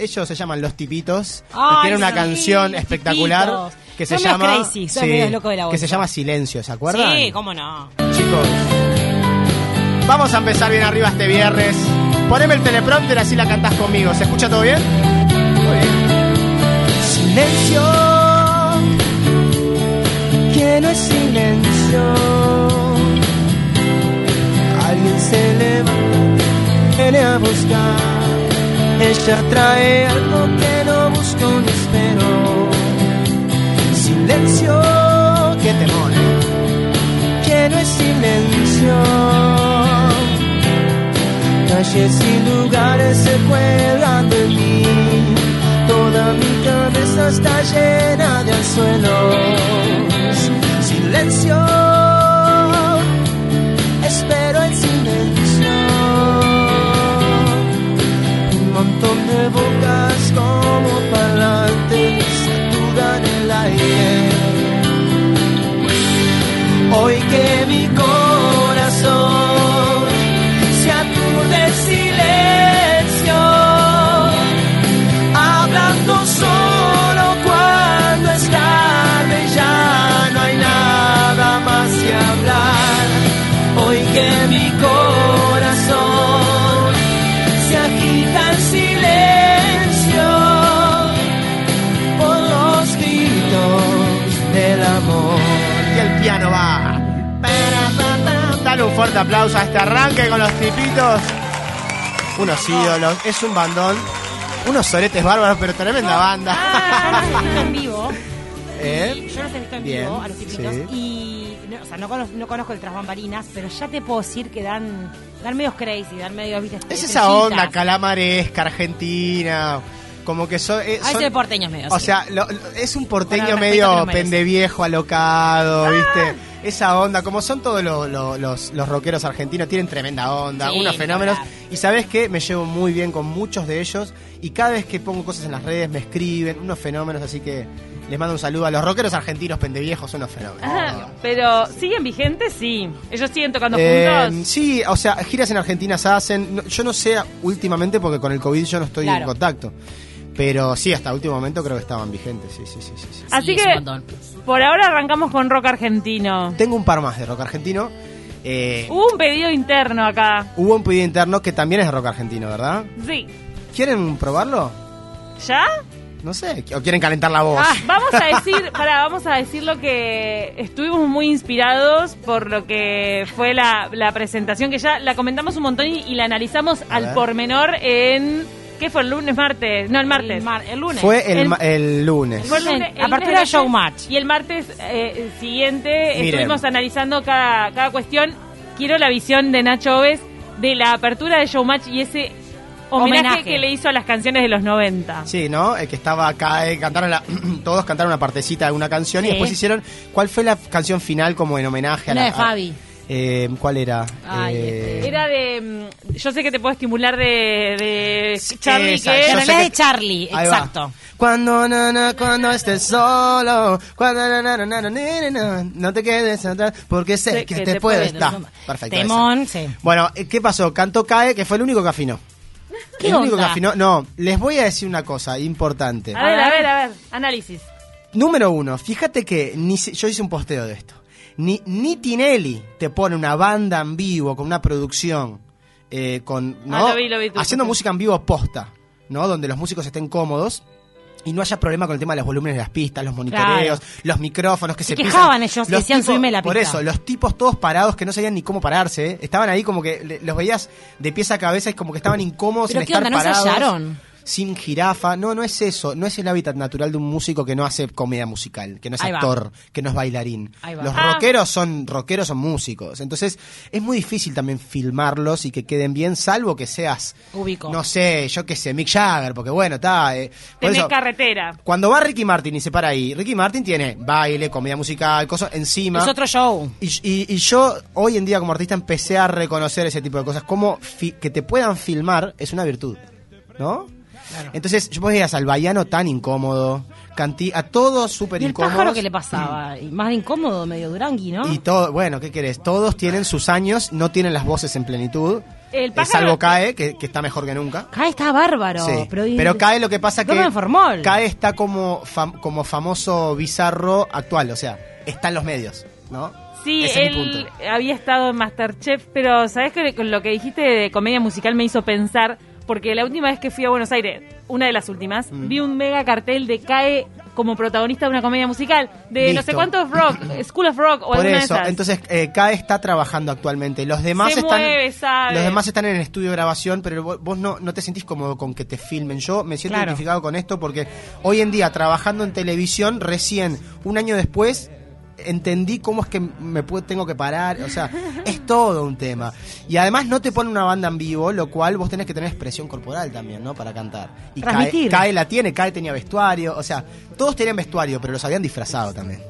Ellos se llaman Los Tipitos. Ay, tienen una sí, canción espectacular Tipitos. que se Son llama crazy, son medio locos de la que se llama Silencio, ¿se acuerdan? Sí, cómo no. Chicos, vamos a empezar bien arriba este viernes. Poneme el teleprompter así la cantás conmigo. ¿Se escucha todo bien? Muy bien. Silencio, que no es silencio. Alguien se levanta, viene a buscar. Ella trae algo que no busco ni espero. Silencio, que temor, que no es silencio. Calles y lugares se cuelgan de mí. Toda mi cabeza está llena de anzuelos. Silencio, espero montón bocas como parlantes saturan el aire. Hoy que mi corazón fuerte aplauso a este arranque con los tipitos. Unos ídolos, es un bandón. Unos soretes bárbaros, pero tremenda banda. Ah, yo los he visto en vivo. ¿Eh? Y yo los he visto en Bien, vivo a los tipitos. sí. Y, no, o sea, no conozco, no conozco el tras bambalinas, pero ya te puedo decir que dan, dan medios crazy, dan medios, viste, Es esa estrellitas. onda calamaresca, argentina. Como que so- eh, veces son- de porteños medios. O sí. sea, lo- lo- es un porteño Con el respeto que medio nos merece. pendeviejo, alocado, ¿viste? Esa onda, como son todos lo- lo- los, los rockeros argentinos, tienen tremenda onda, Sí, unos fenómenos. Y sabes qué, me llevo muy bien con muchos de ellos. Y cada vez que pongo cosas en las redes me escriben, unos fenómenos, así que les mando un saludo a los rockeros argentinos pendeviejos, son unos fenómenos. Pero siguen vigentes, sí. Ellos siguen tocando Eh, juntos. sí, o sea, giras en Argentina se hacen. Yo no sé últimamente porque con el COVID yo no estoy en contacto. Pero sí, hasta último momento creo que estaban vigentes. Sí, sí, sí, sí, sí. Así Sí, que por ahora arrancamos con rock argentino. Tengo un par más de rock argentino. Eh, Hubo un pedido interno acá. Hubo un pedido interno que también es de rock argentino, ¿verdad? Sí. ¿Quieren probarlo? ¿Ya? No sé. ¿O quieren calentar la voz? Ah, vamos a decir, para, vamos a decir lo que estuvimos muy inspirados por lo que fue la, la presentación que ya la comentamos un montón y, y la analizamos A al ver. pormenor en ¿qué fue el lunes, martes? No, el martes. El, mar- el lunes. Fue el, el- ma- el lunes. Fue el lunes- el Apertura lunes de Showmatch. Y el martes eh, siguiente Miren. estuvimos analizando cada, cada cuestión. Quiero la visión de Nacho Oves de la apertura de Showmatch y ese homenaje, Homenaje. que le hizo a las canciones de los 90. Sí, ¿no? El que estaba acá, eh, cantaron la- todos cantaron una partecita de una canción y después hicieron. ¿Cuál fue la canción final como en homenaje a Una la. de Fabi. Eh, ¿Cuál era? Ay, Eh, Era de. mm, Yo sé que te puedo estimular de, de Charlie, esa, que es de Charlie, Ahí va. exacto. Cuando, na, na, cuando estés solo, cuando, na, na, na, na, na, na, na, no te quedes atrás, porque sé Sé que, que te, te puedes puedes. dar. Perfecto. Temón, sí. Bueno, eh, ¿qué pasó? Canto Cae, que fue el único que afinó. ¿Qué el único que afinó. No, les voy a decir una cosa importante. A ver, a ver, a ver. Análisis. Número uno, fíjate que ni yo hice un posteo de esto. Ni, ni Tinelli te pone una banda en vivo con una producción, eh, con, ¿no? Ah, lo vi, lo vi, tu haciendo música en vivo posta, ¿no? Donde los músicos estén cómodos y no haya problema con el tema de los volúmenes de las pistas, los monitoreos, los micrófonos que se, Se quejaban pisan. ellos, Los decían, tipos- "Subime la Por pista". eso, los tipos todos parados que no sabían ni cómo pararse, ¿eh? estaban ahí como que le- los veías de pies a cabeza y como que estaban incómodos ¿Pero en qué estar onda, no se parados hallaron? Sin jirafa. No, no es eso. No es el hábitat natural de un músico que no hace comedia musical, que no es Ahí va. actor, que no es bailarín. Los Ah. rockeros son rockeros son músicos. Entonces, es muy difícil también filmarlos y que queden bien, salvo que seas, Ubico. no sé, yo qué sé, Mick Jagger, porque bueno, está. eh, Tenés eso, carretera. cuando va Ricky Martin y se para ahí, Ricky Martin tiene baile, comedia musical, cosas encima. Es otro show. Y, y- y yo hoy en día como artista empecé a reconocer ese tipo de cosas. Como que te puedan filmar es una virtud, ¿no? Entonces, yo vos veías al Baiano tan incómodo, Cantí, a todos súper ¿Y el incómodos. pájaro qué le pasaba? Y más de incómodo, medio durangui, ¿no? Y todo, bueno, ¿qué querés? Todos tienen sus años, no tienen las voces en plenitud. El Eh, pájaro- salvo CAE, que, que está mejor que nunca. Cae está bárbaro. Sí. Pero, Pero, CAE lo que pasa que. CAE está como, fam- como famoso bizarro actual, o sea, está en los medios, ¿no? Sí, Ese es mi él punto. había estado en Masterchef, pero ¿sabes que con lo que dijiste de comedia musical me hizo pensar? Porque la última vez que fui a Buenos Aires, una de las últimas, Mm. vi un mega cartel de CAE como protagonista de una comedia musical, de no sé cuántos rock, School of Rock o Por alguna eso, de esas. entonces eh, CAE está trabajando actualmente. Los demás Se están mueve, los demás están en el estudio de grabación, pero vos, vos no, no te sentís cómodo con que te filmen. Yo me siento Claro. identificado con esto porque hoy en día trabajando en televisión, recién un año después entendí cómo es que me puedo- tengo que parar, o sea, es todo un tema. Y además no te pone una banda en vivo, lo cual vos tenés que tener expresión corporal también, ¿no? Para cantar. Y CAE. CAE la tiene, CAE tenía vestuario, o sea, todos tenían vestuario, pero los habían disfrazado también.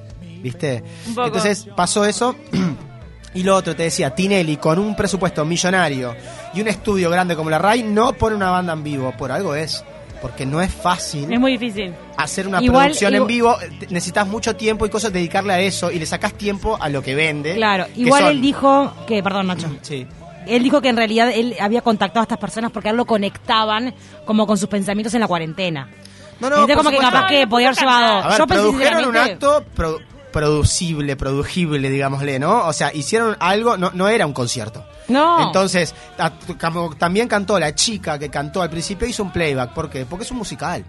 ¿Viste? Entonces pasó eso. Y lo otro, te decía, Tinelli con un presupuesto millonario y un estudio grande como la RAI no pone una banda en vivo. Por algo es. Porque no es fácil Es muy difícil. hacer una Igual- producción igual- en vivo. Necesitas mucho tiempo y cosas, dedicarle a eso y le sacás tiempo a lo que vende. Claro, que igual son- él dijo que, perdón Nacho, Sí. él dijo que en realidad él había contactado a estas personas porque a él lo conectaban como con sus pensamientos en la cuarentena. No, no, Entonces como que capaz que podía haber llevado... A ver, yo pensé produjeron un acto pro- producible, producible, digámosle, ¿no? O sea, hicieron algo, no, no era un concierto. No. Entonces, a- como también cantó la chica que cantó al principio, hizo un playback. ¿Por qué? Porque es un musical.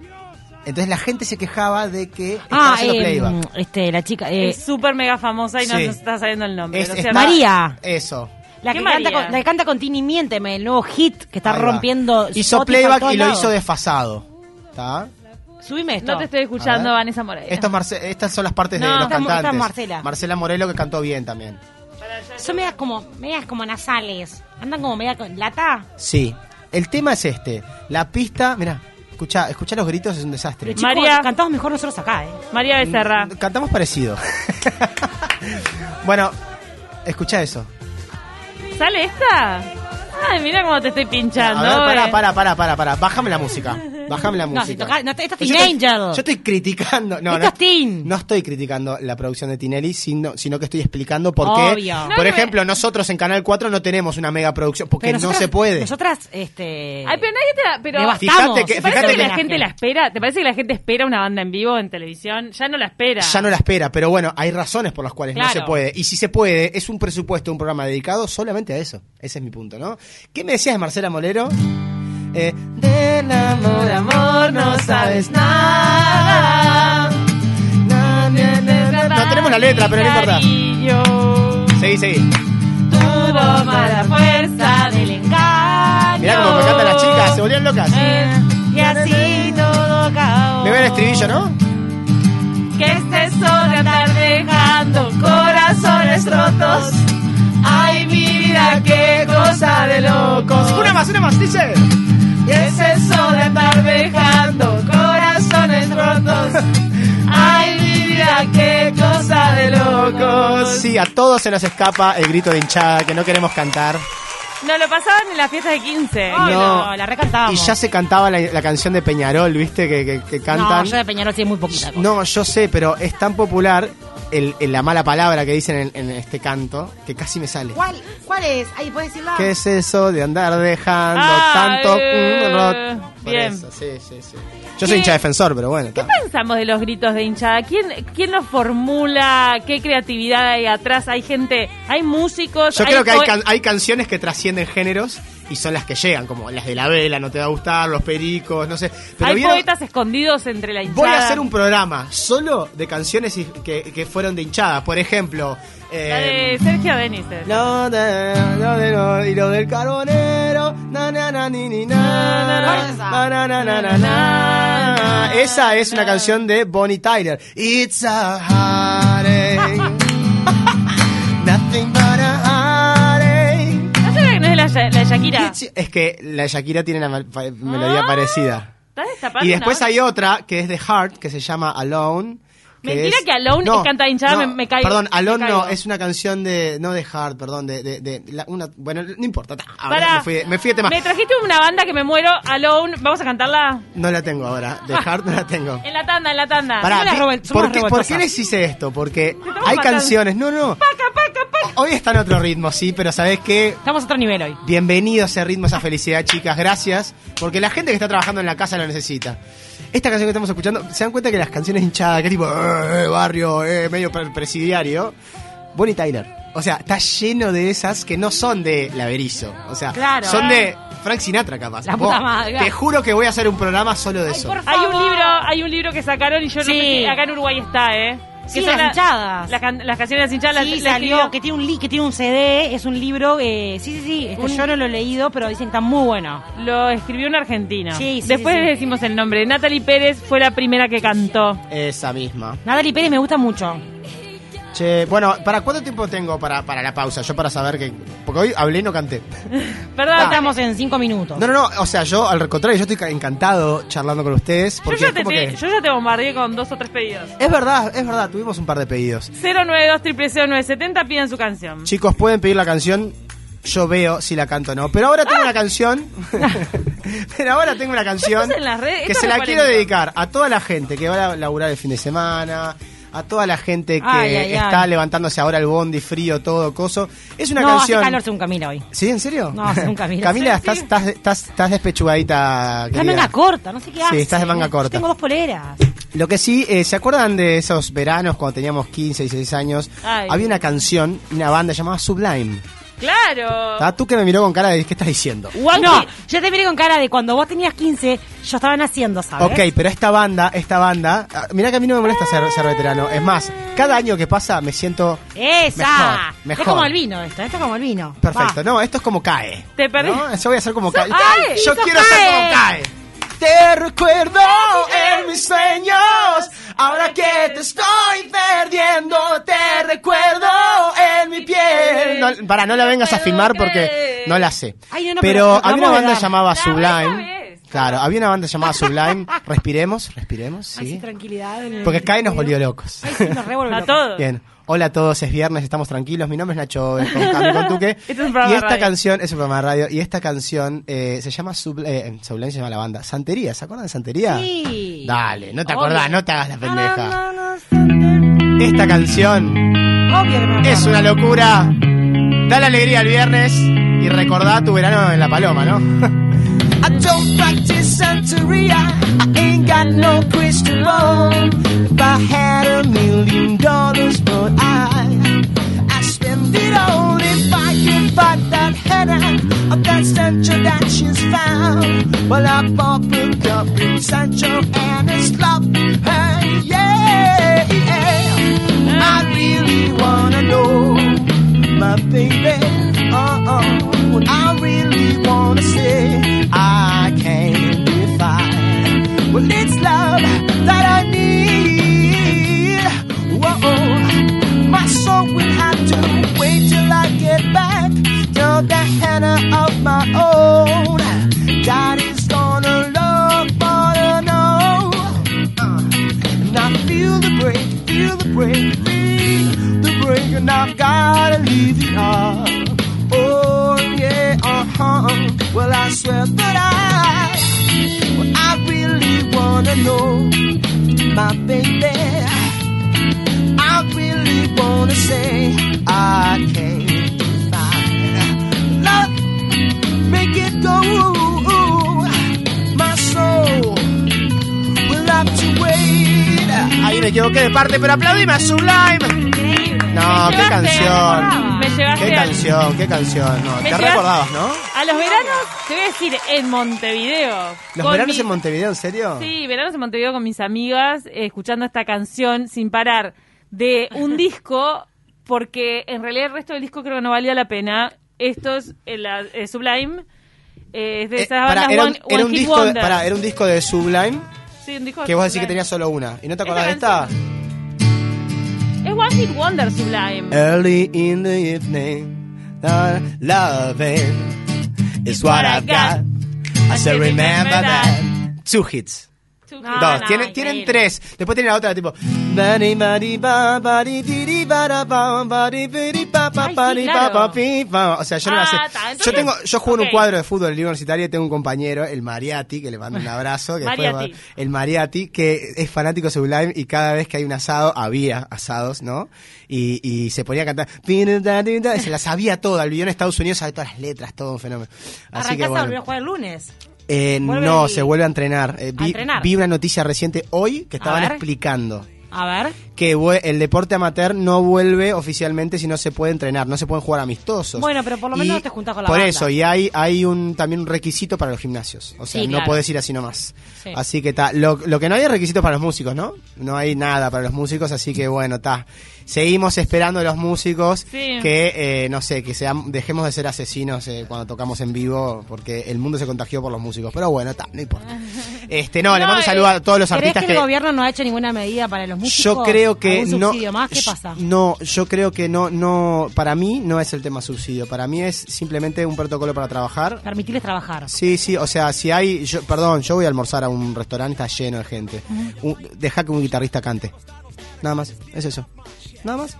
Entonces la gente se quejaba de que estaba Ah, haciendo eh, playback. este, la chica... eh, es súper mega famosa y no nos está saliendo el nombre. Es-. María. Eso. la, ¿Qué que canta con, la que canta con Tini Miénteme, el nuevo hit que está Ahí va. rompiendo Hizo playback y lo hizo desfasado. ¿Está? Subime esto. No te estoy escuchando. Vanessa Moreira. Esto es Marce- estas son las partes No, de los esta es- esta es cantantes. Marcela. Marcela Morelo que cantó bien también. Son medias como, medias como nasales. Andan como media con lata. Sí. El tema es este. La pista, mira, escucha, escucha los gritos, es un desastre. Pero chicos, María. cantamos mejor nosotros acá, ¿eh? María Becerra. Cantamos parecido. bueno, escucha eso. ¿Sale esta? Ay, mira cómo te estoy pinchando. A ver, para, para, para, para, para. Bájame la música. Bájame la No, música. si toca- no, esto es Yo Teen estoy- Angel. Yo estoy criticando. No, Esto no, es Teen. no estoy criticando la producción de Tinelli, sino, sino que estoy explicando por qué. Obvio. No, Por ejemplo, nosotros en Canal 4 no tenemos una mega producción porque Pero no nosotras- se puede. Nosotras, este... Ay, pero nadie te la... Pero... Devastamos. Fíjate que- ¿Te parece fíjate que la que- gente la espera? ¿Te parece que la gente espera una banda en vivo en televisión? Ya no la espera. Ya no la espera, pero bueno, hay razones por las cuales no se puede. Y si se puede, es un presupuesto, un programa dedicado solamente a eso. Ese es mi punto, ¿no? ¿Qué me decías de Marcela Molero? Eh, del amor, amor, no sabes nada. Na, na, na, na. No tenemos la letra, pero no importa. Seguí, seguí. Todo mala fuerza del engaño. Mirá cómo me cantan las chicas, se volvían locas. Y así todo acabó. Me ve el estribillo, ¿no? Que estés sola andar dejando corazones rotos. Ay, mi vida, qué cosa de locos. Una más, una más, dice. ¿Qué es eso de andar dejando corazones rotos? Ay, mi vida, qué cosa de locos. Sí, a todos se nos escapa el grito de hinchada que no queremos cantar. No, lo pasaban en las fiestas de 15. Ay, no, la recantábamos. Y ya se cantaba la, la canción de Peñarol, ¿viste? Que, que- que No, cantan. yo de Peñarol sí es muy poquita. cosa. No, yo sé, pero es tan popular el, el- la mala palabra que dicen en, en este canto que casi me sale. ¿Cuál, ¿Cuál es? Ahí puedes decirla. ¿Qué es eso de andar dejando Ah, tanto? eh, mm? Por bien. eso, sí, sí, sí. Yo soy ¿Qué- hincha defensor, pero bueno. ¿Qué está. pensamos de los gritos de hinchada? ¿Quién, ¿Quién los formula? ¿Qué creatividad hay atrás? ¿Hay gente? ¿Hay músicos? Yo creo que hay, can- hay canciones que trascienden géneros y son las que llegan, como las de la vela, no te va a gustar, los pericos, no sé. Pero hay ¿vieron? poetas escondidos entre la hinchada. Voy a hacer un programa solo de canciones que, que fueron de hinchada. Por ejemplo, eh, La de Sergio. Lo lo de, lo- y lo del carbonero. Esa es una canción de Bonnie Tyler. It's a heartache. la, la de Shakira? Es que la Shakira tiene una melodía Ah. parecida. ¿Estás destapando Y después hay otra que es de Heart, que se llama Alone. Mentira que Alone es canta hinchada, me- me caigo, Perdón, Alone no, es una canción de. No de Heart, perdón, de. de, de la- una, bueno, no importa. ta, ahora me, fui, me fui de tema. Me trajiste una banda que me muero, Alone. ¿Vamos a cantarla? No la tengo ahora. De Heart no la tengo. En la tanda, en la tanda. Pará, ¿por, qué, ¿por qué les hice esto? Porque hay matando. canciones. No, no. Paca, paca. Hoy está en otro ritmo, sí, pero ¿sabés qué? Estamos a otro nivel hoy. Bienvenido a ese ritmo, a esa felicidad, chicas. Gracias. Porque la gente que está trabajando en la casa lo necesita. Esta canción que estamos escuchando, ¿se dan cuenta que las canciones hinchadas, que tipo, eh, barrio, eh, medio pre- presidiario? Bonnie Tyler. O sea, está lleno de esas que no son de Laverizo. O sea, Claro. son de Frank Sinatra, capaz. La puta Vos, madre. Te juro que voy a hacer un programa solo de Ay, eso. por Hay un libro, hay un libro que sacaron y yo no Sí. sé si acá en Uruguay está, ¿eh? Sí, son las la- hinchadas. Las, can- las canciones de las hinchadas. Sí, las- las salió, que tiene un li- que tiene un CD, es un libro, eh, sí, sí, sí, este, Un- yo no lo he leído, pero dicen que está muy bueno. Lo escribió un argentino. Sí, sí, Después sí, sí. les decimos el nombre. Natalie Pérez fue la primera que cantó. Esa misma. Natalie Pérez me gusta mucho. Che, bueno, ¿para cuánto tiempo tengo para, para la pausa? Yo para saber que... Porque hoy hablé y no canté. Perdón, Ah. Estamos en cinco minutos. No, no, no, o sea, yo al contrario, yo estoy ca- encantado charlando con ustedes. yo, ya te, que... yo ya te bombardeé con dos o tres pedidos. Es verdad, es verdad, tuvimos un par de pedidos. 092 970 piden su canción. Chicos, pueden pedir la canción, yo veo si la canto o no. Pero ahora tengo una canción, pero ahora tengo una canción en las redes, que se la quiero dedicar a toda la gente que va a laburar el fin de semana, a toda la gente que Ay, ay, está ay. levantándose ahora el bondi frío, todo coso. Es una no, canción... hace calor según Camila hoy. ¿Sí, en serio? No, según Camila. Camila, Sí, estás, sí. estás, estás, estás despechugadita. Está en querida. manga corta, no sé qué Sí, hace. estás de manga Yo corta. tengo dos poleras. Lo que sí, eh, ¿se acuerdan de esos veranos cuando teníamos 15 y 16 años? Había una canción, una banda llamada Sublime. Claro. Ah, Tú que me miró con cara de ¿qué estás diciendo? Wanky- No, yo te miré con cara de cuando vos tenías 15, yo estaba naciendo, ¿sabes? Ok, pero esta banda, esta banda, ah, mirá que a mí no me molesta ser, ser veterano. Es más, cada año que pasa me siento ¡Esa! Mejor, mejor. Es como el vino esto, esto es como el vino. perfecto. Va. No, esto es como cae. Te perdí. ¿no? Yo voy a ser como cae. ¡Ay! Yo quiero ser Cae. como cae. Te recuerdo en mis sueños, ahora que te estoy perdiendo, te recuerdo en mi piel. No, para, no la vengas a filmar porque no la sé. Ay, no, no, pero pero había una banda dar. llamada La Sublime. Claro, había una banda llamada Sublime. Respiremos, respiremos, Ay, sí, tranquilidad. el Porque Cae nos volvió locos. Ay, sí, nos revuelve A locos. todos. Bien. Hola a todos, es viernes, estamos tranquilos. Mi nombre es Nacho eh, es y esta radio. canción es un programa de radio. Y esta canción eh, se llama eh, se llama la banda. Santería, ¿se acuerdan de Santería? Sí. Dale, no te Obvio. acordás, no te hagas la pendeja. Esta canción Obvio es una locura. Da la alegría al viernes y recordá tu verano en la paloma, ¿no? I don't practice Santeria. I ain't got no crystal ball. If I had that that she's found. Well, I bought the up in Sancho and it's love her, yeah, yeah. I really wanna know my baby. Uh uh. What I really wanna say, I can't define. Well, it's love the henna of my own. Daddy's gonna love, wanna know. Uh, and I feel the break, feel the break, feel the break, and I've gotta leave the yard. Oh yeah, uh huh. Well, I swear that I, well, I really wanna know, my baby. I really wanna say I can't Ahí me equivoqué de parte, pero aplaudime a Sublime. Increíble. No, qué canción. Me llevaste Qué canción, qué canción. No, me te llevaste- recordabas, ¿no? A los veranos, te voy a decir, en Montevideo. ¿Los Con veranos en Montevideo, en serio? Sí, veranos en Montevideo con mis amigas, eh, escuchando esta canción sin parar de un disco, porque en realidad el resto del disco creo que no valía la pena. Esto es eh, la- eh, Sublime, eh, es de Eh, esas bandas era, un, One, era un disco de, pará, era un disco de Sublime Sí, un disco de que vos decís que tenía solo una. ¿Y no te Esta acordás de esta? Es One Hit Wonder Sublime. Early in the evening, loving is what I've got. I still remember that. Two hits. Two No, Dos, no, tienen, tienen tres. Después tiene la otra tipo. Ay, sí, claro. O sea, yo no la Ah, sé. Yo tengo, yo juego en un cuadro de fútbol universitario y tengo un compañero, el Mariati, que le mando un abrazo. Que después Mariati. va- el Mariati, que es fanático de Sublime y cada vez que hay un asado, había asados, ¿no? Y, y se ponía a cantar. y Se la sabía toda. Vivió en Estados Unidos, sabe todas las letras, todo un fenómeno. Así que Arrancás a bueno. volver a jugar el lunes. Eh, no, el- se vuelve a entrenar. Eh, ¿A vi, entrenar? vi una noticia reciente hoy que estaban explicando A ver. que el deporte amateur no vuelve oficialmente si no se puede entrenar, no se pueden jugar amistosos. Bueno, pero por lo menos te juntás con la Por banda. eso, y hay, hay un también un requisito para los gimnasios. O sea, Sí, no claro. puedes ir así nomás. Sí. Así que está. Lo, lo que no hay es requisitos para los músicos, ¿no? No hay nada para los músicos, así que bueno, está. Seguimos esperando a los músicos Sí. que, eh, no sé, que sean, dejemos de ser asesinos eh, cuando tocamos en vivo, porque el mundo se contagió por los músicos. Pero bueno, está, no importa. Este, no, le No, mando un eh, saludo a todos los ¿Crees artistas que el gobierno no ha hecho ninguna medida para los músicos? yo creo que ¿Algún no. subsidio más? ¿Qué pasa? No, yo creo que no, no. Para mí no es el tema subsidio. Para mí es simplemente un protocolo para trabajar. Permitirles trabajar. Sí, sí, o sea, si hay. Yo, perdón, yo voy a almorzar a un restaurante, está lleno de gente. Un- deja que un guitarrista cante. Nada más, es eso. Nada más.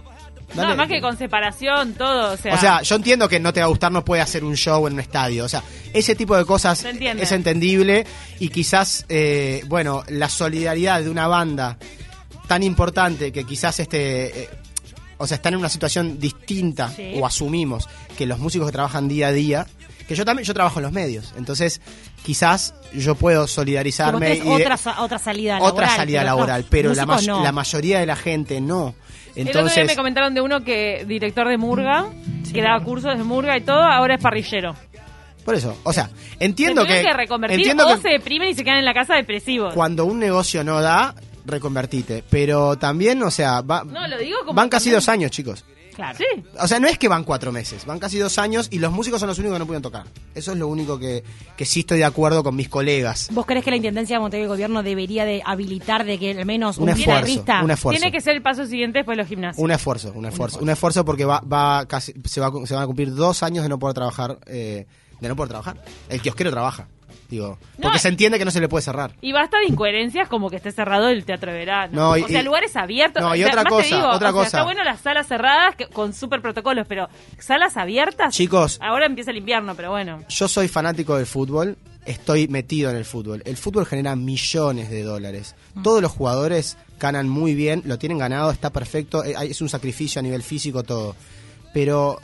No, Dale. más que con separación, todo. O sea, O sea, yo entiendo que no te va a gustar, no puede hacer un show en un estadio. O sea, ese tipo de cosas es entendible y quizás, eh, bueno, la solidaridad de una banda tan importante que quizás este... eh, o sea, están en una situación distinta Sí. o asumimos que los músicos que trabajan día a día, que yo también yo trabajo en los medios, entonces quizás yo puedo solidarizarme y de- otra, sa- otra salida laboral. otra salida pero laboral, no, pero la, no. mayoría de la gente no. el otro día Entonces, me comentaron de uno que, director de Murga, que daba cursos de Murga y todo, ahora es parrillero. por eso, o sea, entiendo se que, que reconvertir entiendo o que se deprimen y se quedan en la casa depresivos. cuando un negocio no da, reconvertite. Pero también, o sea, va- No, lo digo como van casi también- dos años, chicos. Claro. Sí. O sea, no es que van cuatro meses, van casi dos años y los músicos son los únicos que no pueden tocar. Eso es lo único que, que sí estoy de acuerdo con mis colegas. ¿Vos crees que la Intendencia de Montevideo y el Gobierno debería de habilitar de que al menos Un un, esfuerzo, guitarrista... un esfuerzo. Tiene que ser el paso siguiente después de los gimnasios. Un esfuerzo, un esfuerzo, un esfuerzo porque va, va casi, se, va, a- se van a cumplir dos años de no poder trabajar, eh, de no poder trabajar. El kiosquero trabaja, digo, porque se entiende que no se le puede cerrar. Y basta de incoherencias como que esté cerrado el teatro de verano. No, y- o sea, y- lugares abiertos. No, y O sea, otra cosa, digo, otra o sea, cosa. Está bueno las salas cerradas que- con super protocolos, pero salas abiertas. Chicos. Ahora empieza el invierno, pero bueno. Yo soy fanático del fútbol, estoy metido en el fútbol. El fútbol genera millones de dólares. Todos los jugadores ganan muy bien, lo tienen ganado, está perfecto, eh, es un sacrificio a nivel físico todo. Pero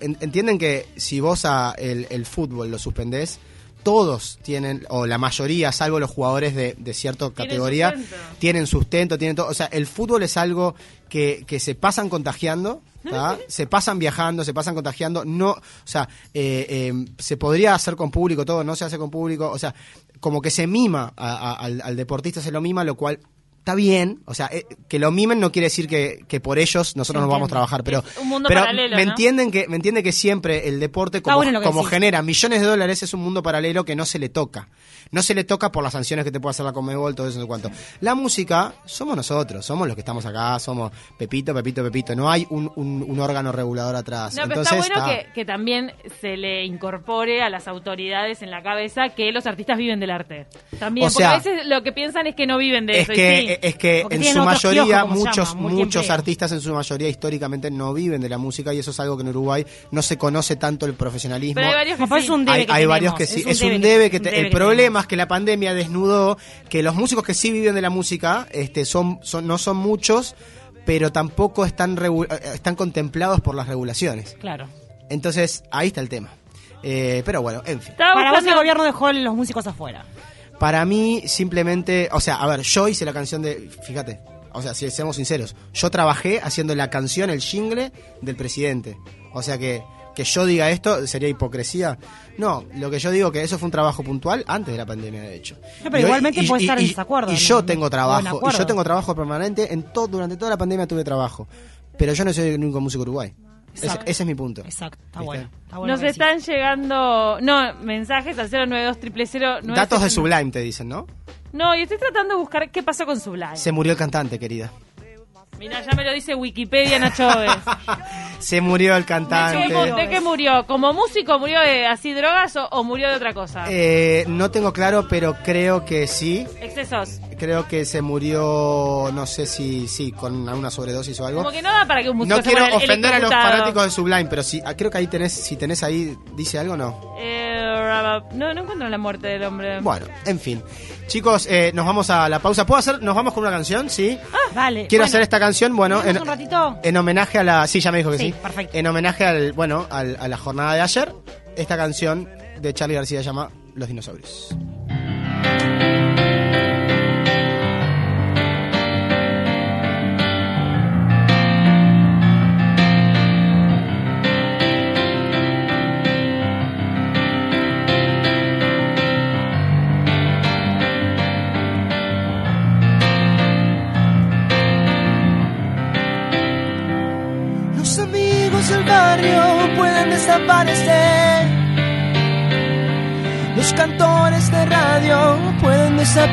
en- entienden que si vos a el, el fútbol lo suspendés, todos tienen, o la mayoría, salvo los jugadores de, de cierta categoría, sustento. tienen sustento, tienen todo. O sea, el fútbol es algo que, que se pasan contagiando, ¿tá? se pasan viajando, se pasan contagiando. No, o sea, eh, eh, se podría hacer con público todo, no se hace con público. O sea, como que se mima a- a- al, al deportista, se lo mima, lo cual está bien. O sea, eh, que lo mimen no quiere decir que, que por ellos nosotros no vamos a trabajar, pero, un mundo pero paralelo, me ¿no? entienden que me entiende que siempre el deporte como, bueno como genera millones de dólares es un mundo paralelo que no se le toca. No se le toca por las sanciones que te puede hacer la Conmebol, todo eso, cuánto. La música somos nosotros, somos los que estamos acá, somos Pepito, Pepito, Pepito. No hay un, un- un órgano regulador atrás. No, pero Entonces, está bueno está. que, que también se le incorpore a las autoridades en la cabeza que los artistas viven del arte. También, O sea, porque a veces lo que piensan es que no viven de es eso. y que, sí. es que en su mayoría, muchos, llama, muchos artistas en su mayoría históricamente no viven de la música y eso es algo que en Uruguay no se conoce tanto el profesionalismo. Pero hay varios que sí. es un debe hay, varios que sí, es un es un debe que- te- debe el problema es que la pandemia desnudó que los músicos que sí viven de la música este son, son no son muchos, pero tampoco están están contemplados por las regulaciones. Claro. Entonces, ahí está el tema. Eh, pero bueno, en fin. Estaba Para vos el gobierno dejó los músicos afuera. Para mí, simplemente, o sea, a ver, yo hice la canción de, fíjate, o sea, si seamos sinceros, yo trabajé haciendo la canción, el jingle del presidente. O sea que que yo diga esto sería hipocresía. No, lo que yo digo que eso fue un trabajo puntual antes de la pandemia, de hecho. No, pero Y igualmente puede y- estar en desacuerdo, Y ¿no? yo tengo trabajo, y yo tengo trabajo permanente en todo durante toda la pandemia tuve trabajo. Pero yo no soy el único músico uruguay. Ese, es mi punto. Exacto, está bueno. Está bueno Nos están llegando, no, mensajes al 092 000 Datos de Sublime te dicen, ¿no? No, y estoy tratando de buscar qué pasó con Sublime. Se murió el cantante, querida. Mira, ya me lo dice Wikipedia, Nacho Oves. Se murió el ¿De cantante. de qué murió? ¿Como músico murió de así drogas o, o murió de otra cosa? Eh, no tengo claro, pero creo que sí. Excesos. Creo que se murió, no sé si sí, con alguna sobredosis o algo. Como que no da para que un músico No se quiero ofender a los fanáticos de Sublime, pero ah, creo que ahí tenés, si tenés ahí, dice algo, no. Eh, no, no encuentro la muerte del hombre. Bueno, en fin. Chicos, eh, nos vamos a la pausa. ¿Puedo hacer? ¿Nos vamos con una canción? Sí. Dale. Quiero Bueno, hacer esta canción, bueno, ¿tenemos en, un ratito? en homenaje a la... Sí, ya me dijo que sí. Sí, perfecto. En homenaje al, bueno, al- a la jornada de ayer, esta canción de Charlie García se llama Los dinosaurios.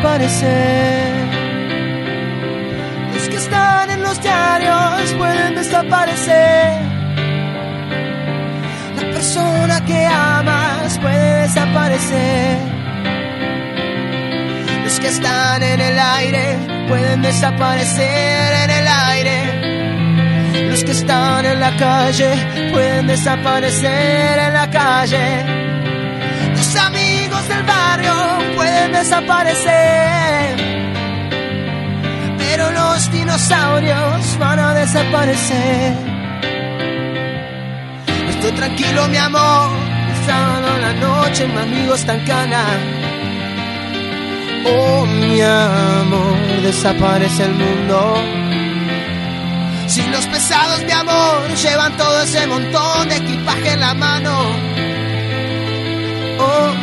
Desaparecer. Los que están en los diarios pueden desaparecer. La persona que amas puede desaparecer. Los que están en el aire pueden desaparecer en el aire. Los que están en la calle pueden desaparecer en la calle. Pueden desaparecer. Pero los dinosaurios van a desaparecer. Estoy tranquilo, mi amor. Sábado la noche, mi amigo está en. Oh, mi amor, desaparece el mundo. Si los pesados, mi amor, llevan todo ese montón de equipaje en la mano. Oh,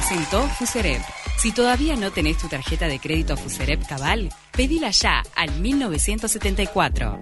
Presentó Fuserep. Si todavía no tenés tu tarjeta de crédito Fuserep Cabal, pedila ya al 1974.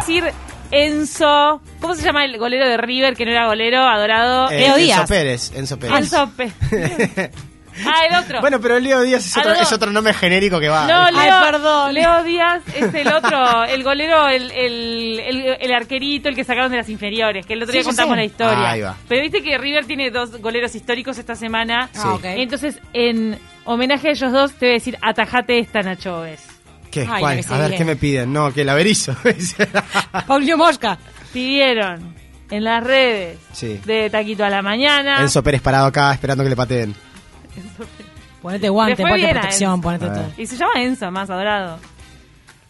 decir Enzo. ¿Cómo se llama el golero de River que no era golero? Adorado. Eh, Enzo Díaz. Pérez, Enzo Pérez. Enzo Pe- Ah, el otro. Bueno, pero Leo Díaz es Ah, otro, es otro nombre genérico que va. no, Ay, Leo, perdón. Leo Díaz es el otro, el golero, el, el, el, el arquerito, el que sacaron de las inferiores, que el otro Sí, día contamos sé. la historia. Ahí va. Pero viste que River tiene dos goleros históricos esta semana. Sí. Ah, ok. Entonces, en homenaje a ellos dos, te voy a decir, atajate esta, Nacho Oves. ¿Qué? Ay, ¿Cuál? la A ver. ¿qué me piden? No, que el averizo. Paulio Mosca. Pidieron en las redes Sí. de Taquito a la Mañana. Enzo Pérez parado acá esperando que le pateen. Ponete guante, ponete protección, ponete todo. Y se llama Enzo, más adorado.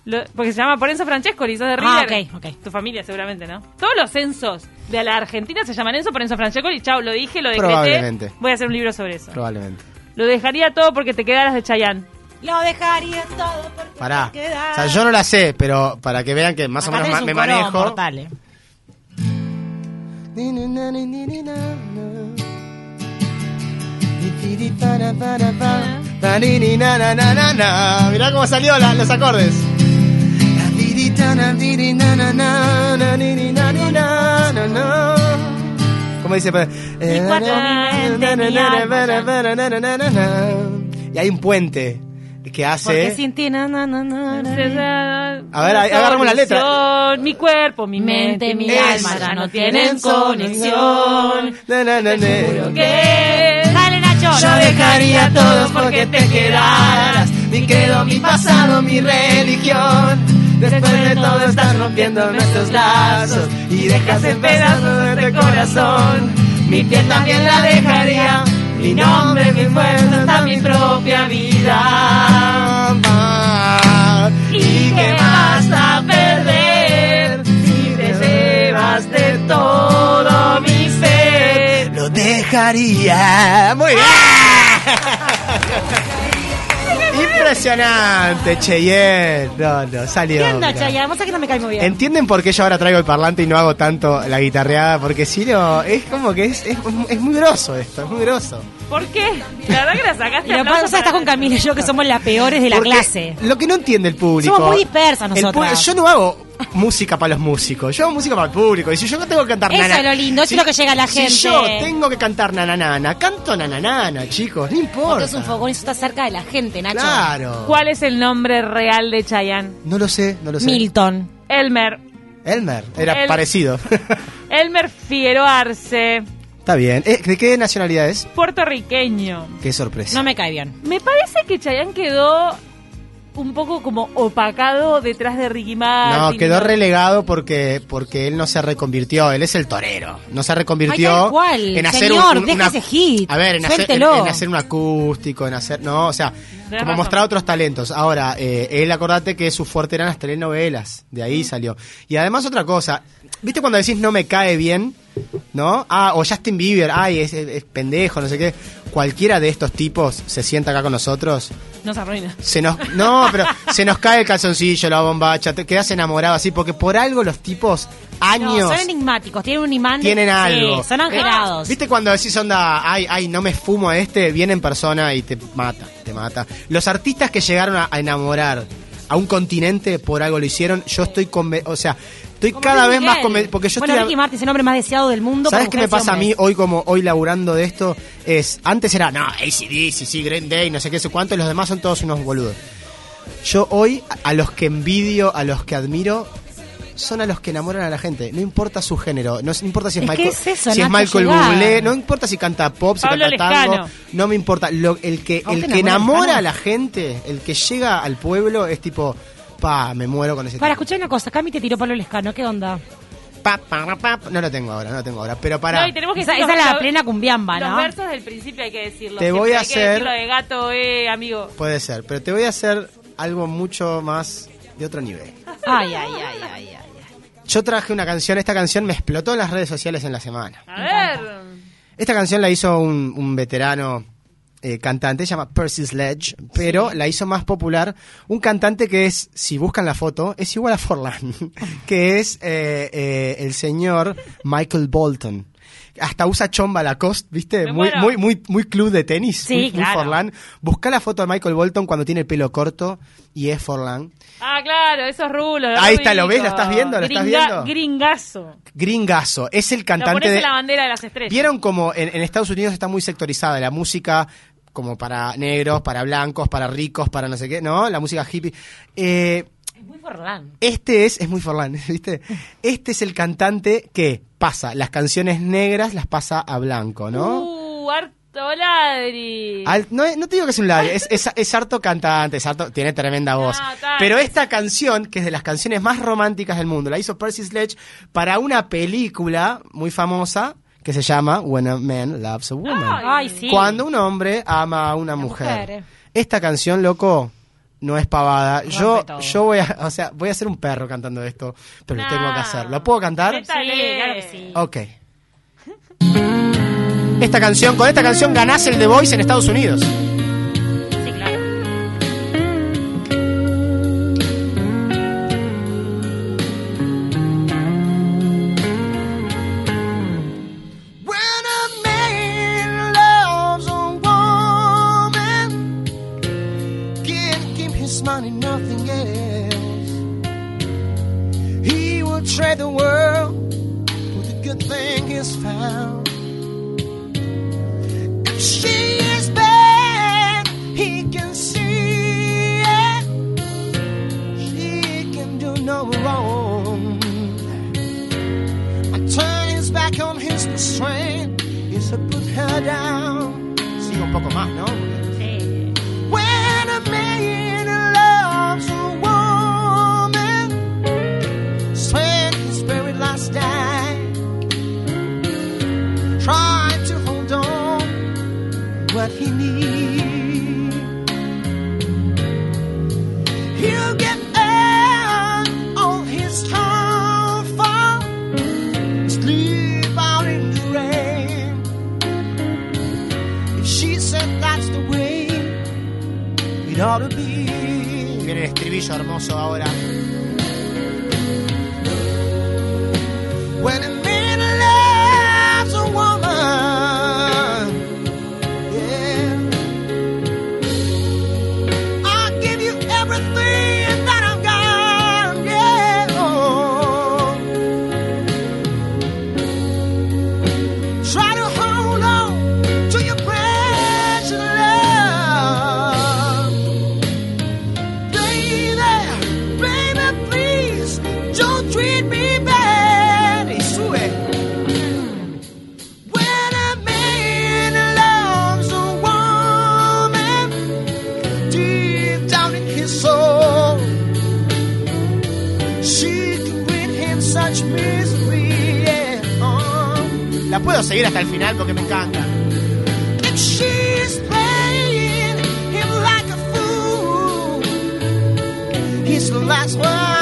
Lo- porque se llama por Enzo Francesco, y sos de Ah, River. ok, ok. Tu familia seguramente, ¿no? Todos los Enzos de la Argentina se llaman Enzo por Enzo Francesco y chao, lo dije, lo decreté. Probablemente. Voy a hacer un libro sobre eso. Probablemente. Lo dejaría todo porque te quedaras de Chayanne. Lo dejaría todo porque Pará. te quedas. O sea, yo no la sé, pero para que vean que más o menos tenés ma- un me coro manejo. mortal, eh. Mirá cómo salió la- los acordes. ¿Cómo dice? pues? Y hay un puente que Porque hace. sin ti, na, na, na, na, na. A ver, agarramos la letra. Mi cuerpo, mi mente, mi alma ya no tienen conexión. Na, na, na, na. Que. Yo dejaría todo porque te quedaras. Mi credo, mi pasado, mi religión. Después de todo estás rompiendo nuestros lazos y dejas en pedazos este corazón. Mi piel también la dejaría. Mi nombre, mi fuerza, hasta mi propia vida. ¿Y qué vas a perder si te llevas de todo dejaría. Muy bien. Impresionante, Cheyenne. No, no, salió. Me cae muy bien. ¿Entienden por qué yo ahora traigo el parlante y no hago tanto la guitarreada? Porque si no, es como que es, es, es muy grosso esto, es muy grosso. ¿Por qué? La verdad que la sacaste Y lo pasa es que estás con Camila y yo, que somos las peores de la Porque clase. Lo que no entiende el público. Somos muy dispersas nosotras. yo no hago música para los músicos, yo hago música para el público. Y si yo no tengo que cantar Eso nana- es lo lindo, es lo que llega a la gente. Si yo tengo que cantar nananana, canto nananana, chicos, no importa. Porque es un fogón y eso está cerca de la gente, Nacho. Claro. ¿Cuál es el nombre real de Chayanne? No lo sé, no lo sé. Milton. Elmer. Elmer, era El- parecido. Elmer Figueroa Arce, Está bien. Eh, ¿De qué nacionalidad es? puertorriqueño. Qué sorpresa. No me cae bien. Me parece que Chayanne quedó un poco como opacado detrás de Ricky Martin. No, quedó relegado porque porque él no se reconvirtió, él es el torero. No se reconvirtió Ay, en hacer señor, un, un- una- hit, A ver, en hacer, en, hacer un acústico, en hacer, no, o sea, como razón. mostrar otros talentos. Ahora, eh, él acordate que su fuerte eran las telenovelas, de ahí salió. Y además otra cosa, ¿viste cuando decís no me cae bien? ¿No? Ah, o Justin Bieber, ay, es, es- es pendejo, no sé qué. Cualquiera de estos tipos se sienta acá con nosotros No se arruina. se nos, no, pero se nos cae el calzoncillo, la bombacha, te quedas enamorado así, porque por algo los tipos No, años son enigmáticos, tienen un imán. tienen Sí, algo. son angelados. ¿Viste cuando decís onda, ay, ay, no me fumo a este, viene en persona y te mata, te mata? Los artistas que llegaron a, a enamorar a un continente por algo lo hicieron, yo estoy conven- o sea, estoy Como cada vez más convencido, porque yo bueno, estoy... Ricky Martin es el hombre más deseado del mundo. ¿Sabes qué me pasa a mí hoy como hoy laburando de esto? Es, antes era, no, ACDC, sí, Green Day, no sé qué, sé cuánto, y los demás son todos unos boludos. Yo hoy, a los que envidio, a los que admiro, son a los que enamoran a la gente. No importa su género, no importa si es, Es Michael, es eso, si es Michael. Bublé, no importa si canta pop, si Pablo canta tango, Lescano. no me importa. Lo- el que, ¿A vos el que enamora enamora Lescano? a la gente, el que llega al pueblo, es tipo, pa, me muero con ese Para tipo. escuchar una cosa, Cami te tiró Pablo Lescano, ¿qué onda? Pa, pa, pa, pa. No lo tengo ahora, no lo tengo ahora. Pero para. No, y tenemos que Esa, los- es la los- plena cumbiamba, Los ¿no? versos del principio hay que decirlo. Te voy a hay que hacer- lo de gato, eh, amigo. Puede ser, pero te voy a hacer algo mucho más de otro nivel. Ay, ay, ay, ay, ay. Yo traje una canción, esta canción me explotó en las redes sociales en la semana. A ver. Esta canción la hizo un, un veterano eh, cantante, se llama Percy Sledge, pero la hizo más popular un cantante que es, si buscan la foto, es igual a Forlán, que es eh, eh, el señor Michael Bolton. Hasta usa chomba Lacoste, ¿viste? Muy, muy, muy, muy club de tenis. Sí, muy, muy claro. Forlán. Busca la foto de Michael Bolton cuando tiene el pelo corto y es Forlán. Ah, claro, esos rulos. Ahí está, ¿lo ves? ¿Lo estás viendo? ¿Lo estás viendo? Gringazo. Gringazo, es el Lo cantante pones de... la bandera de las estrellas. ¿Vieron como en, en Estados Unidos está muy sectorizada la música como para negros, para blancos, para ricos, para no sé qué, ¿no? La música hippie. Eh, Es muy forlán. este es, es muy forlán, ¿viste? Este es el cantante que pasa las canciones negras, las pasa a blanco, ¿no? Uh, harto ladri. Al- no, no te digo que es un labio, es, es, es harto cantante, es harto, tiene tremenda voz. Pero esta canción, que es de las canciones más románticas del mundo, la hizo Percy Sledge para una película muy famosa que se llama When a Man Loves a Woman. Ay, sí. Cuando un hombre ama a una mujer. mujer, eh. Esta canción, loco, no es pavada. Yo, todo. yo voy a, o sea, voy a ser un perro cantando esto, pero lo tengo que hacer. ¿Lo puedo cantar? Sí, claro que sí. Ok. Esta canción, con esta canción ganás el The Voice en Estados Unidos. Poco más, ¿no? Sí. Viene el estribillo hermoso ahora. Puedo seguir hasta el final porque me encanta. He's the last one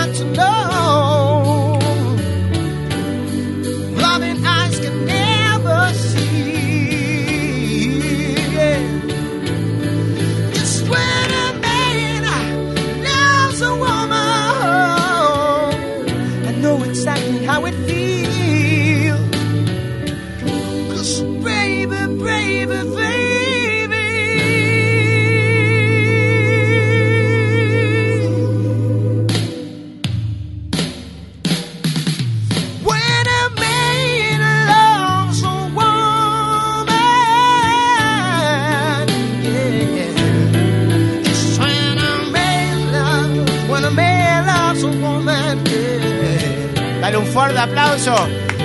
aplauso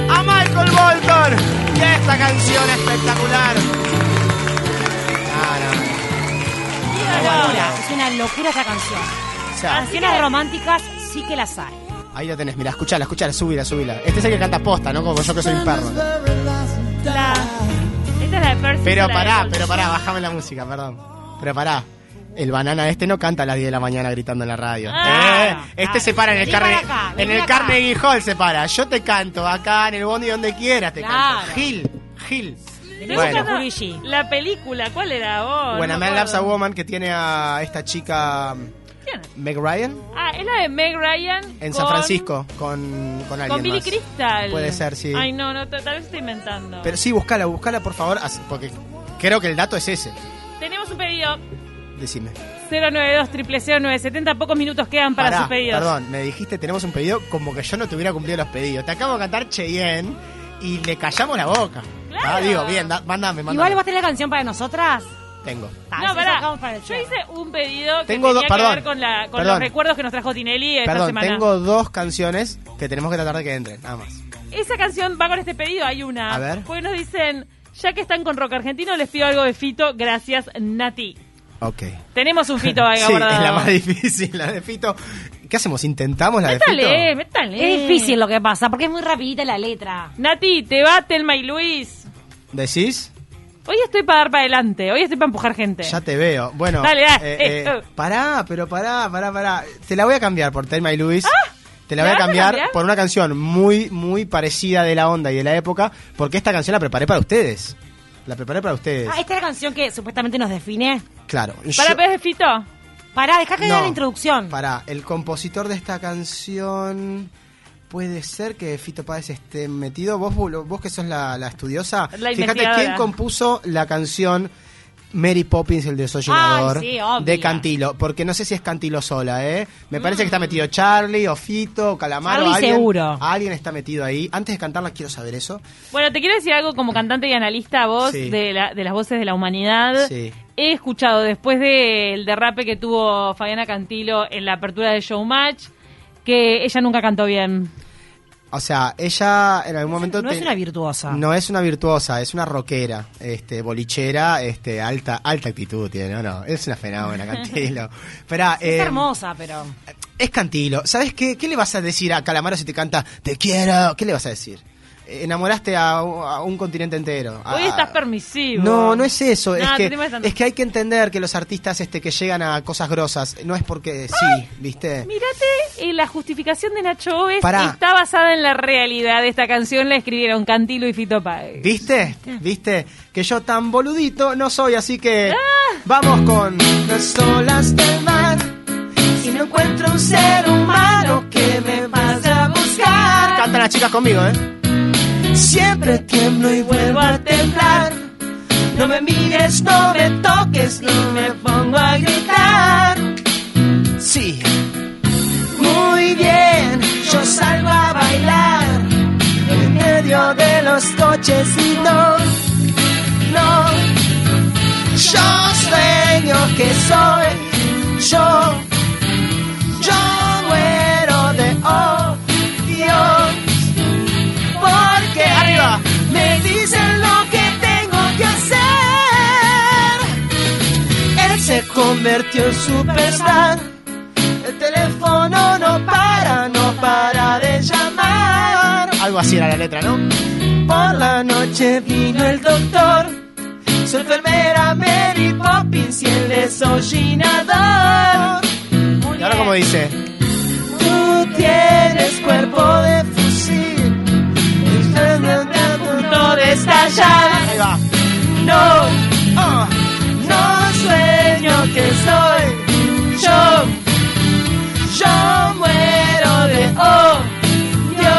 a Michael Bolton y a esta canción espectacular. No, no, locura, es una locura esa canción. O sea, Canciones románticas sí que las hay. ahí lo tenés, mira, escuchala, escuchala, subila, subila. Este es el que canta posta, ¿no? Como yo que soy un perro. La- esta es la de Percy. Pero la pará, pero pará, bájame la música, perdón. Pero pará. El banana este no canta a las 10 de la mañana gritando en la radio. Ah, Eh, este se para en el carne, acá, en el acá. Carnegie Hall se para. Yo te canto acá en el bondi donde quieras te Claro. canto. Gil, Gil. Bueno. La película, ¿cuál era vos? When a No Man Loves a. Woman que tiene a esta chica ¿Quién? Meg Ryan Ah, es la de Meg Ryan. en con- San Francisco con, con alguien Con Billy más. Crystal. Puede ser, sí. Ay, no, no, tal vez estoy inventando. Pero sí, buscala, buscala por favor, porque creo que el dato es ese. Tenemos un pedido. Decime. 092 970 pocos minutos quedan para Pará, sus pedidos. Perdón, me dijiste tenemos un pedido como que yo no te hubiera cumplido los pedidos. Te acabo de cantar Cheyenne y le callamos la boca. Claro. Ah, digo, bien, da- mándame, mándame. Igual vos tenés la canción para nosotras. Tengo. Ah, No, pará. para Yo hice un pedido que Tengo tenía dos- que perdón, ver con, la, con perdón. los recuerdos que nos trajo Tinelli esta Perdón, semana. tengo dos canciones que tenemos que tratar de que entren, nada más. Esa canción va con este pedido, hay una. A ver. Porque nos dicen, ya que están con rock argentino, les pido algo de Fito, gracias Nati. Ok. Tenemos un Fito ahí Sí, guardado. es la más difícil, la de Fito. ¿Qué hacemos? ¿Intentamos la de Métale, Fito? métale. Es difícil lo que pasa, porque es muy rapidita la letra. Nati, te va Telma y Luis. ¿Decís? Hoy estoy para dar para adelante, hoy estoy para empujar gente. Ya te veo. Bueno, Dale, dale. eh, eh, pará, pero pará, pará, pará. Te la voy a cambiar por Telma y Luis. Te la ¿me voy a cambiar, cambiar? por una canción muy, muy parecida de la onda y de la época, porque esta canción la preparé para ustedes. La preparé para ustedes. Ah, esta es la canción que supuestamente nos define. Claro. ¿Para pedir de Fito? Pará, dejá que No. la introducción. Pará, el compositor de esta canción puede ser que Fito Páez esté metido. Vos, vos que sos la, la estudiosa, La fíjate quién compuso la canción Mary Poppins, el desollinador Ay, sí, obvio. de Cantilo. Porque no sé si es Cantilo sola, ¿eh? Me parece que está metido Charlie, o Fito, o Calamaro. Charlie alguien, seguro. Alguien está metido ahí. Antes de cantarla, quiero saber eso. Bueno, te quiero decir algo como cantante y analista, voz Sí. de, la- de las voces de la humanidad. Sí. He escuchado después del derrape que tuvo Fabiana Cantilo en la apertura de Showmatch que ella nunca cantó bien. O sea, ella en algún momento... No te- es una virtuosa. No es una virtuosa, es una rockera, este, bolichera, este, alta, alta actitud tiene, no, no, es una fenómena, Cantilo. Pero, Es eh, hermosa, pero. es Cantilo. ¿Sabes qué? ¿Qué le vas a decir a Calamaro si te canta Te quiero? ¿Qué le vas a decir? Enamoraste a, a un continente entero. Hoy A- estás permisivo. No, no es eso. es, que, es que hay que entender que los artistas este, que llegan a cosas grosas, no es porque sí, ¿viste? Mírate, eh, la justificación de Nacho Oves Pará. está basada en la realidad. Esta canción la escribieron Cantilo y Fito Páez. ¿Viste? ¿Viste? Que yo tan boludito no soy, así que Ah. Vamos con las olas del mar. Si no encuentro un ser humano que me vaya a buscar. Cantan las chicas conmigo, ¿eh? Siempre tiemblo y vuelvo a temblar. No me mires, no me toques, no me pongo a gritar. Sí, muy bien, yo salgo a bailar en medio de los coches y no, no. Yo sueño que soy yo me dicen lo que tengo que hacer. Él se convirtió en superstar. El teléfono no para, no para de llamar. Algo así era la letra, ¿no? Por la noche vino el doctor. Su enfermera Mary Poppins y el desollinador. Y ahora como dice, Tú tienes cuerpo de va. No, oh, no sueño que soy yo. Yo muero de odio.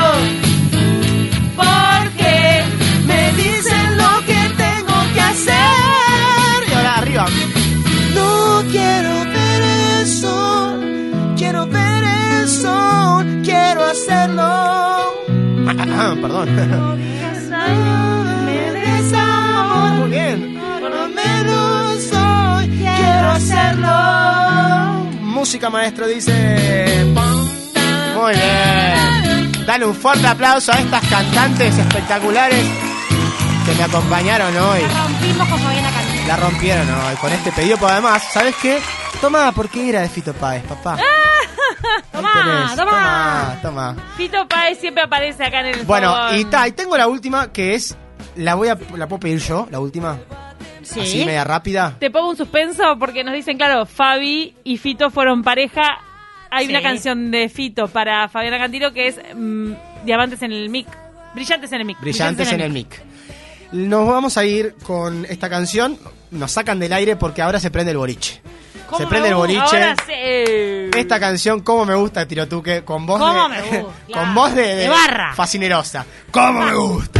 Porque me dicen lo que tengo que hacer. Y ahora arriba. No quiero ver el sol, quiero ver el sol, quiero hacerlo. Perdón. Muy bien. por lo menos hoy quiero hacerlo. Música maestro dice. Muy bien. Dale un fuerte aplauso a estas cantantes espectaculares que me acompañaron hoy. La rompimos con Fabiana Cantilo. La rompieron hoy con este pedido, pero además, ¿sabes qué? Toma, porque era de Fito Páez, papá. Ahí Tomá, tomá. Toma, toma. Fito Páez siempre aparece acá en el Bueno, y, ta, y tengo la última que es. La voy a. La puedo pedir yo, la última. Sí. Así media rápida. Te pongo un suspenso porque nos dicen, claro, Fabi y Fito fueron pareja. Hay Sí. una canción de Fito para Fabiana Cantilo que es mm, Diamantes en el mic. Brillantes en el mic. Brillantes en el mic. Nos vamos a ir con esta canción. Nos sacan del aire porque ahora se prende el boliche. ¿Cómo Se me prende el boliche. Esta canción, ¿cómo me gusta, Tirotuque? Con voz ¿Cómo de. me gusta? con voz de, De barra. Fascinerosa. ¿Cómo me gusta?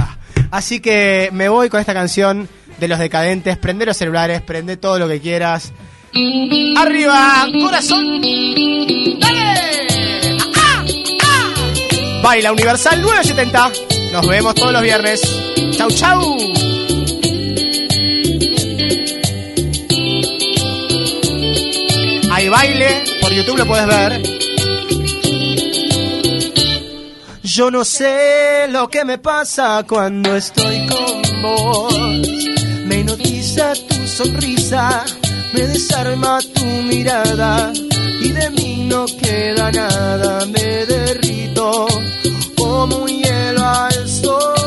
Así que me voy con esta canción de los decadentes. Prende los celulares, prende todo lo que quieras. ¡Arriba! ¡Corazón! ¡Dale! Baila Universal 970. Nos vemos todos los viernes. ¡Chau, chau! Hay baile, por YouTube lo puedes ver. Yo no sé lo que me pasa cuando estoy con vos. Me hipnotiza tu sonrisa, me desarma tu mirada y de mí no queda nada. Me derrito como un hielo al sol.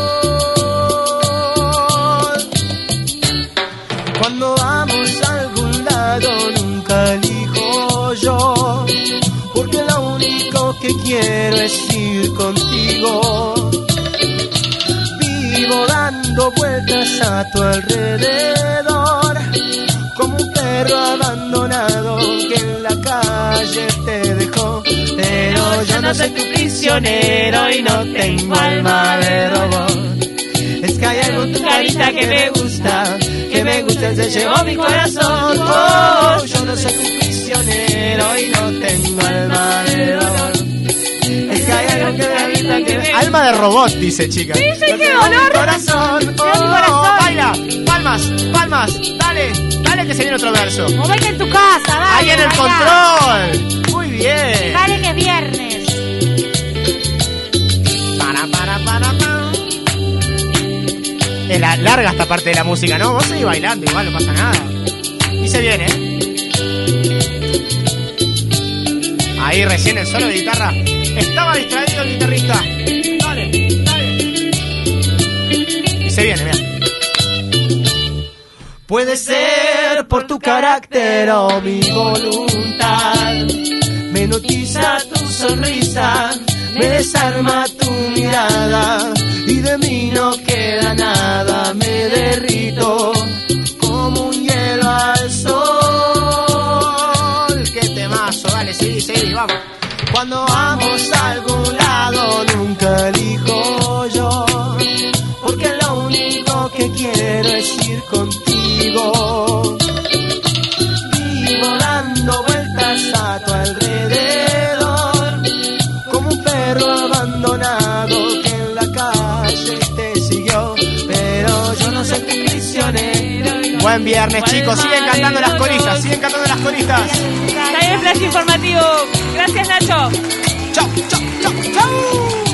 Quiero es ir contigo. Vivo dando vueltas a tu alrededor, como un perro abandonado que en la calle te dejó. Pero yo no soy tu prisionero y no tengo alma de robot. Es que hay algo en tu carita que me gusta, que me gusta, se llevó mi corazón. Oh, yo no soy tu prisionero y no tengo alma de robot. Alma de robot, dice chica. Sí, qué dolor. Corazón, oh, corazón. baila, palmas, palmas, dale, dale que se viene otro verso. Movete en tu casa, dale. Ahí en el control. Muy bien. Dale que es viernes. Para, para, para, pa. Es la, larga esta parte de la música, ¿no? Vos seguís bailando, igual no pasa nada. Y se viene, ¿eh? Ahí recién el solo de guitarra. Estaba distraído el guitarrista. Dale, dale. Se viene, mira. Puede ser por tu carácter o mi voluntad. Me notiza tu sonrisa, me desarma tu mirada y de mí no queda nada. Me derrito como un hielo al sol. Qué temazo, dale, sí, sí, vamos. Cuando vamos a algún lado nunca elijo yo, porque lo único que quiero es ir contigo. Buen viernes, chicos. Siguen cantando las coristas, siguen cantando las coristas. Está flash informativo. Gracias, Nacho. Chau, chau, chau, chau.